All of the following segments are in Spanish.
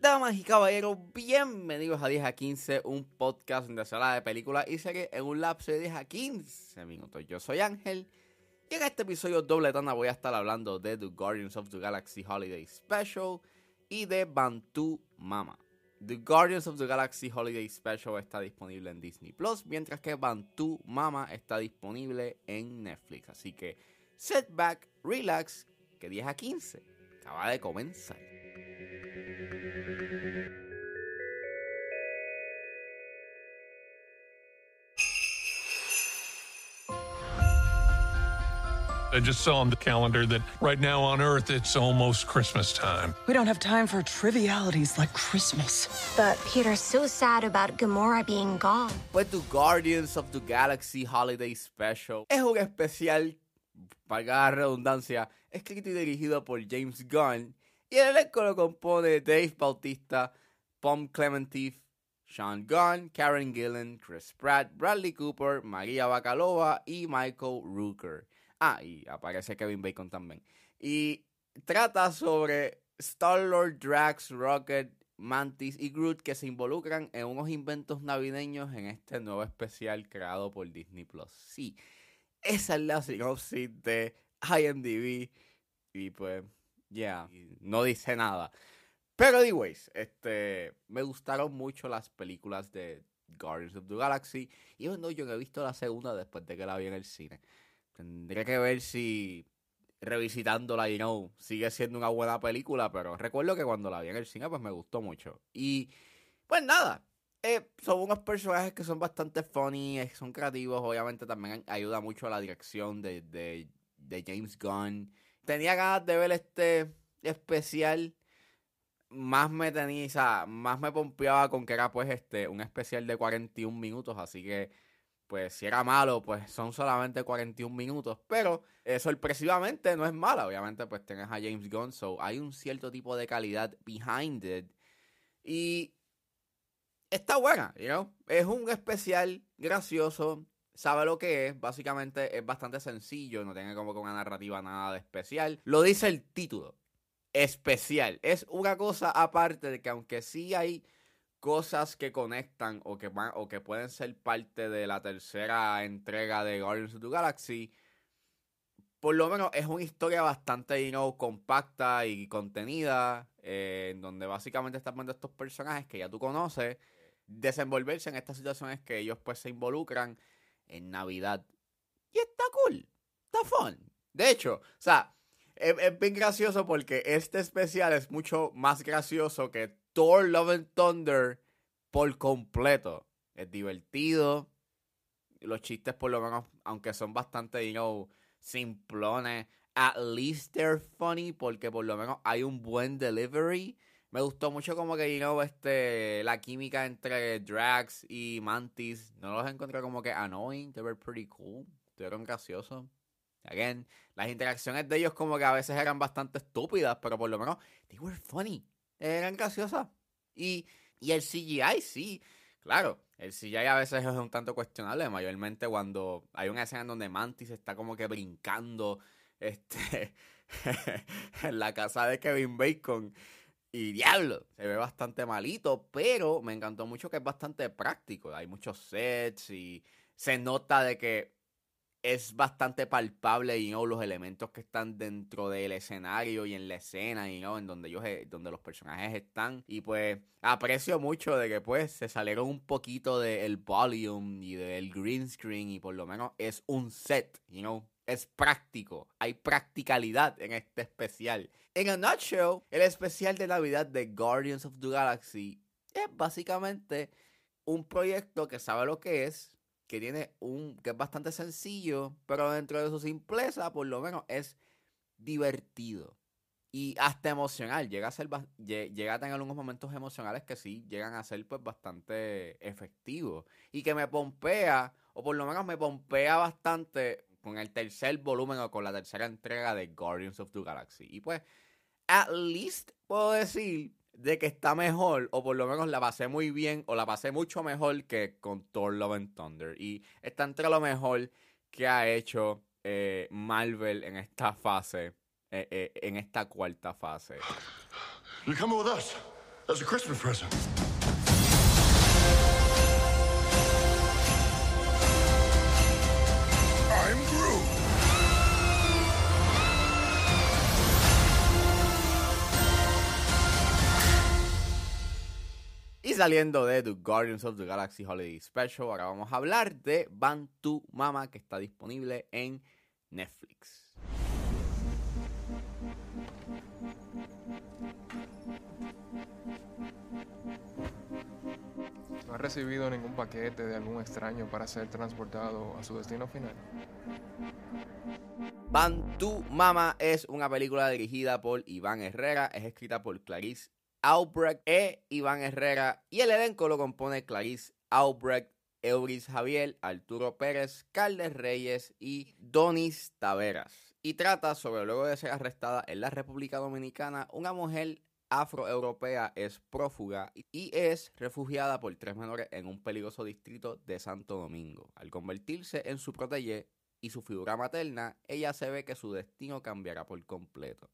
Damas y caballeros, bienvenidos a 10 a 15, un podcast donde se habla de películas y series en un lapso de 10 a 15 minutos. Yo soy Ángel y en este episodio doble tanda voy a estar hablando de The Guardians of the Galaxy Holiday Special y de Bantu Mama. The Guardians of the Galaxy Holiday Special está disponible en Disney Plus, mientras que Bantu Mama está disponible en Netflix. Así que set back, relax, que 10 a 15 acaba de comenzar. I just saw on the calendar that right now on Earth it's almost Christmas time. We don't have time for trivialities like Christmas. But Peter's so sad about Gamora being gone. Pues The Guardians of the Galaxy Holiday Special es un especial, valga la redundancia, escrito y dirigido por James Gunn y el elenco lo compone Dave Bautista, Pom Clementif, Sean Gunn, Karen Gillan, Chris Pratt, Bradley Cooper, Maria Bacalova y Michael Rooker. Ah, y aparece Kevin Bacon también. Y trata sobre Star-Lord, Drax, Rocket, Mantis y Groot que se involucran en unos inventos navideños en este nuevo especial creado por Disney Plus. Sí, esa es la sinopsis de IMDb. Y pues, ya, no dice nada. Pero, anyways, este, me gustaron mucho las películas de Guardians of the Galaxy. Y bueno, yo no he visto la segunda después de que la vi en el cine. Tendría que ver si revisitándola, you know, sigue siendo una buena película, pero recuerdo que cuando la vi en el cine, pues me gustó mucho. Y, pues nada, eh, son unos personajes que son bastante funny, eh, son creativos, obviamente también ayuda mucho a la dirección de, de, de James Gunn. Tenía ganas de ver este especial, más me tenía, o sea, más me pompeaba con que era pues este, un especial de 41 minutos, así que pues si era malo, pues son solamente 41 minutos, pero eh, sorpresivamente no es mala, obviamente pues tienes a James Gunn, so hay un cierto tipo de calidad behind it. Y está buena, you know? es un especial gracioso, sabe lo que es, básicamente es bastante sencillo, no tiene como que una narrativa nada de especial, lo dice el título, especial, es una cosa aparte de que aunque sí hay cosas que conectan o que, van, o que pueden ser parte de la tercera entrega de Guardians of the Galaxy, por lo menos es una historia bastante you know, compacta y contenida, eh, en donde básicamente están viendo estos personajes que ya tú conoces, desenvolverse en estas situaciones que ellos pues se involucran en Navidad. Y está cool, está fun. De hecho, o sea, es, es bien gracioso porque este especial es mucho más gracioso que Thor Love and Thunder por completo. Es divertido. Los chistes, por lo menos, aunque son bastante, you know, simplones, at least they're funny porque por lo menos hay un buen delivery. Me gustó mucho como que, you know, este, la química entre Drax y Mantis. No los encontré como que annoying. They were pretty cool. Estuvieron graciosos. Again, las interacciones de ellos como que a veces eran bastante estúpidas, pero por lo menos, they were funny eran graciosas. Y, y el CGI, sí, claro, el CGI a veces es un tanto cuestionable, mayormente cuando hay una escena en donde Mantis está como que brincando este, en la casa de Kevin Bacon. Y diablo, se ve bastante malito, pero me encantó mucho que es bastante práctico. Hay muchos sets y se nota de que es bastante palpable y los elementos que están dentro del escenario y en la escena y en donde ellos eh, donde los personajes están. Y pues aprecio mucho de que pues se salieron un poquito del volume y del green screen y por lo menos es un set you know es práctico. Hay practicalidad en este especial. En a nutshell el especial de navidad de Guardians of the Galaxy es básicamente un proyecto que sabe lo que es que tiene un que es bastante sencillo, pero dentro de su simpleza, por lo menos es divertido y hasta emocional. Llega a ser llega a tener unos momentos emocionales que sí llegan a ser pues bastante efectivos y que me pompea o por lo menos me pompea bastante con el tercer volumen o con la tercera entrega de Guardians of the Galaxy. Y pues at least puedo decir de que está mejor, o por lo menos la pasé muy bien, o la pasé mucho mejor que con Thor Love and Thunder. Y está entre lo mejor que ha hecho eh, Marvel en esta fase, eh, eh, en esta cuarta fase. With us as a Christmas present. Y saliendo de The Guardians of the Galaxy Holiday Special, ahora vamos a hablar de Bantu Mama, que está disponible en Netflix. ¿No ha recibido ningún paquete de algún extraño para ser transportado a su destino final? Bantu Mama es una película dirigida por Iván Herrera, es escrita por Clarice Albrecht e Iván Herrera y el elenco lo compone Clarice Albrecht, Euris Javier, Arturo Pérez, Carles Reyes y Donis Taveras. Y trata sobre luego de ser arrestada en la República Dominicana, una mujer afroeuropea es prófuga y es refugiada por tres menores en un peligroso distrito de Santo Domingo. Al convertirse en su protege y su figura materna, ella se ve que su destino cambiará por completo.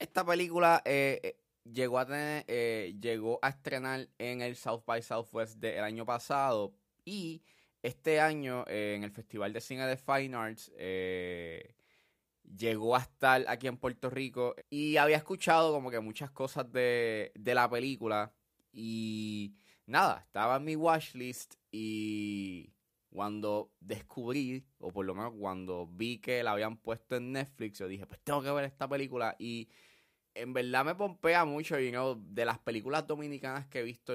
Esta película eh, eh, llegó a tener, eh, llegó a estrenar en el South by Southwest del año pasado y este año eh, en el Festival de Cine de Fine Arts eh, llegó a estar aquí en Puerto Rico y había escuchado como que muchas cosas de, de la película y nada, estaba en mi watchlist y cuando descubrí, o por lo menos cuando vi que la habían puesto en Netflix, yo dije, pues tengo que ver esta película y en verdad me pompea mucho, you know, de las películas dominicanas que he visto,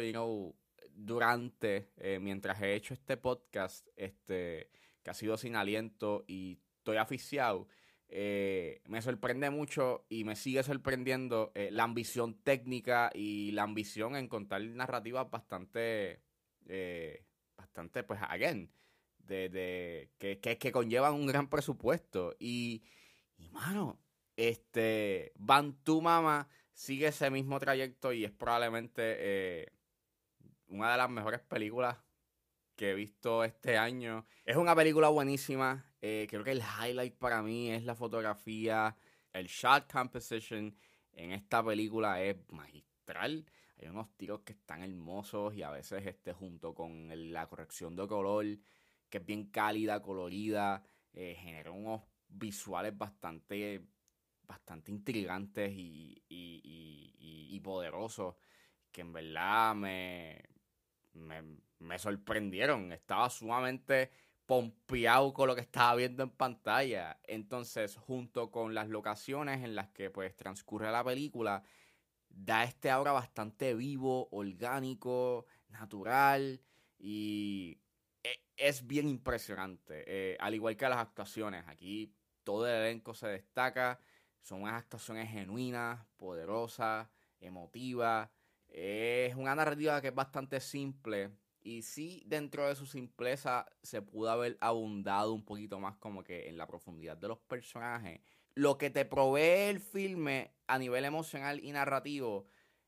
durante, eh, mientras he hecho este podcast, este, que ha sido sin aliento y estoy aficiado, eh, me sorprende mucho y me sigue sorprendiendo eh, la ambición técnica y la ambición en contar narrativas bastante, bastante, pues, again, de, de que, que, que conllevan un gran presupuesto. Y, y mano, este, Bantu Mama sigue ese mismo trayecto y es probablemente eh, una de las mejores películas que he visto este año. Es una película buenísima. eh, creo que el highlight para mí es la fotografía, el shot composition en esta película es magistral. Hay unos tiros que están hermosos y a veces este junto con la corrección de color que es bien cálida, colorida, eh, genera unos visuales bastante bastante intrigantes y, y- y- y- poderosos que en verdad me, me, me sorprendieron. Estaba sumamente pompeado con lo que estaba viendo en pantalla. Entonces, junto con las locaciones en las que pues transcurre la película, da este aura bastante vivo, orgánico, natural y e- es bien impresionante. Eh, al igual que las actuaciones, aquí todo el elenco se destaca. Son unas actuaciones genuinas, poderosas, emotivas. Es una narrativa que es bastante simple. Y sí, dentro de su simpleza se pudo haber abundado un poquito más como que en la profundidad de los personajes. Lo que te provee el filme a nivel emocional y narrativo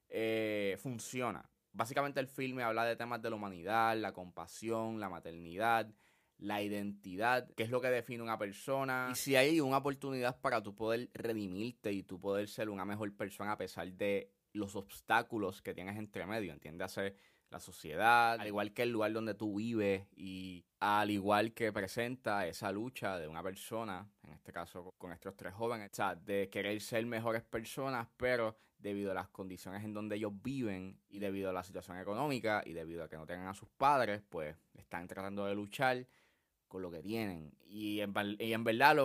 eh, funciona. Básicamente el filme habla de temas de la humanidad, la compasión, la maternidad, la identidad, qué es lo que define una persona. Y si hay una oportunidad para tú poder redimirte y tú poder ser una mejor persona a pesar de los obstáculos que tienes entre medio, entiéndase la sociedad, al igual que el lugar donde tú vives y al igual que presenta esa lucha de una persona, en este caso con estos tres jóvenes, o sea, de querer ser mejores personas, pero debido a las condiciones en donde ellos viven y debido a la situación económica y debido a que no tengan a sus padres, pues están tratando de luchar con lo que tienen. Y en, verdad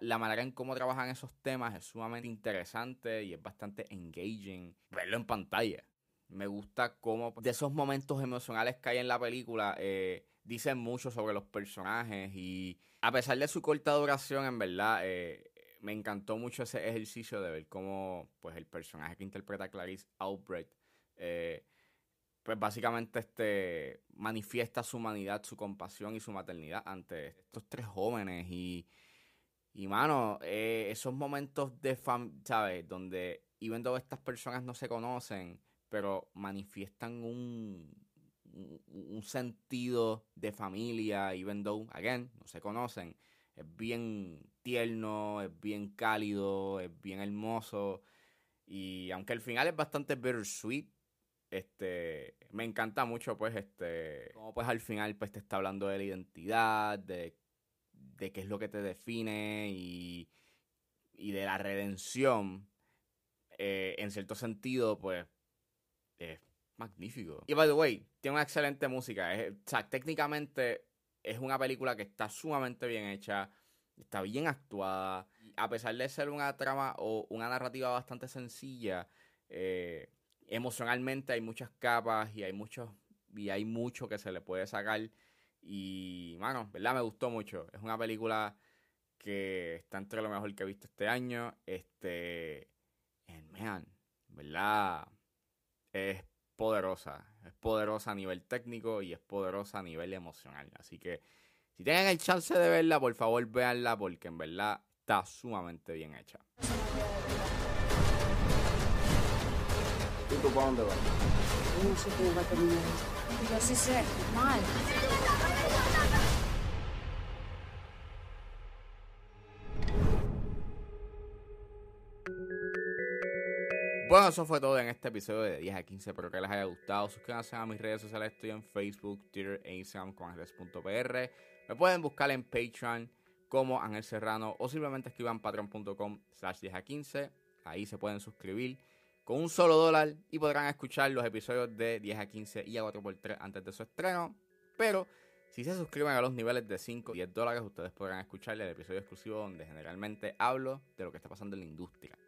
la, manera en cómo trabajan esos temas es sumamente interesante y es bastante engaging verlo en pantalla. Me gusta cómo de esos momentos emocionales que hay en la película eh, dicen mucho sobre los personajes y a pesar de su corta duración, en verdad, eh, me encantó mucho ese ejercicio de ver cómo pues el personaje que interpreta Clarice eh, pues básicamente este manifiesta su humanidad, su compasión y su maternidad ante estos tres jóvenes y y mano, eh, esos momentos de fam, ¿sabes? Donde even though estas personas no se conocen, pero manifiestan un, un, un sentido de familia, even though, again, no se conocen. es bien tierno, es bien cálido, es bien hermoso. Y aunque el final es bastante bittersweet, este, me encanta mucho, pues, este, como pues al final, pues te está hablando de la identidad, de, de qué es lo que te define y, y de la redención. Eh, en cierto sentido, pues, es magnífico. Y by the way, tiene una excelente música. Es, o sea, técnicamente es una película que está sumamente bien hecha, está bien actuada. A pesar de ser una trama o una narrativa bastante sencilla, eh, emocionalmente hay muchas capas y hay muchos y hay mucho que se le puede sacar. Y, mano, ¿verdad? Me gustó mucho. Es una película que está entre lo mejor que he visto este año. Este. And man, ¿verdad? Es poderosa. Es poderosa a nivel técnico y es poderosa a nivel emocional. Así que, si tienen el chance de verla, por favor, véanla porque en verdad está sumamente bien hecha. ¿Y tú para dónde vas? No sé cómo va a terminar esto. Yo sí sé, mal. Bueno, eso fue todo en este episodio de 10 a 15. Espero que les haya gustado. Suscríbanse a mis redes sociales. Estoy en Facebook, Twitter e Instagram con Ángeles.pr. Me pueden buscar en Patreon como Ángel Serrano o simplemente escriban patreon.com slash 10 a 15. Ahí se pueden suscribir con un solo dólar y podrán escuchar los episodios de 10 a 15 y a 4x3 antes de su estreno. Pero si se suscriben a los niveles de 5 y 10 dólares, ustedes podrán escuchar el episodio exclusivo donde generalmente hablo de lo que está pasando en la industria.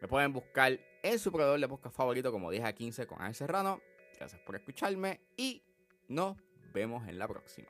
Me pueden buscar en su proveedor de podcast favorito como 10 a 15 con Ángel Serrano. Gracias por escucharme y nos vemos en la próxima.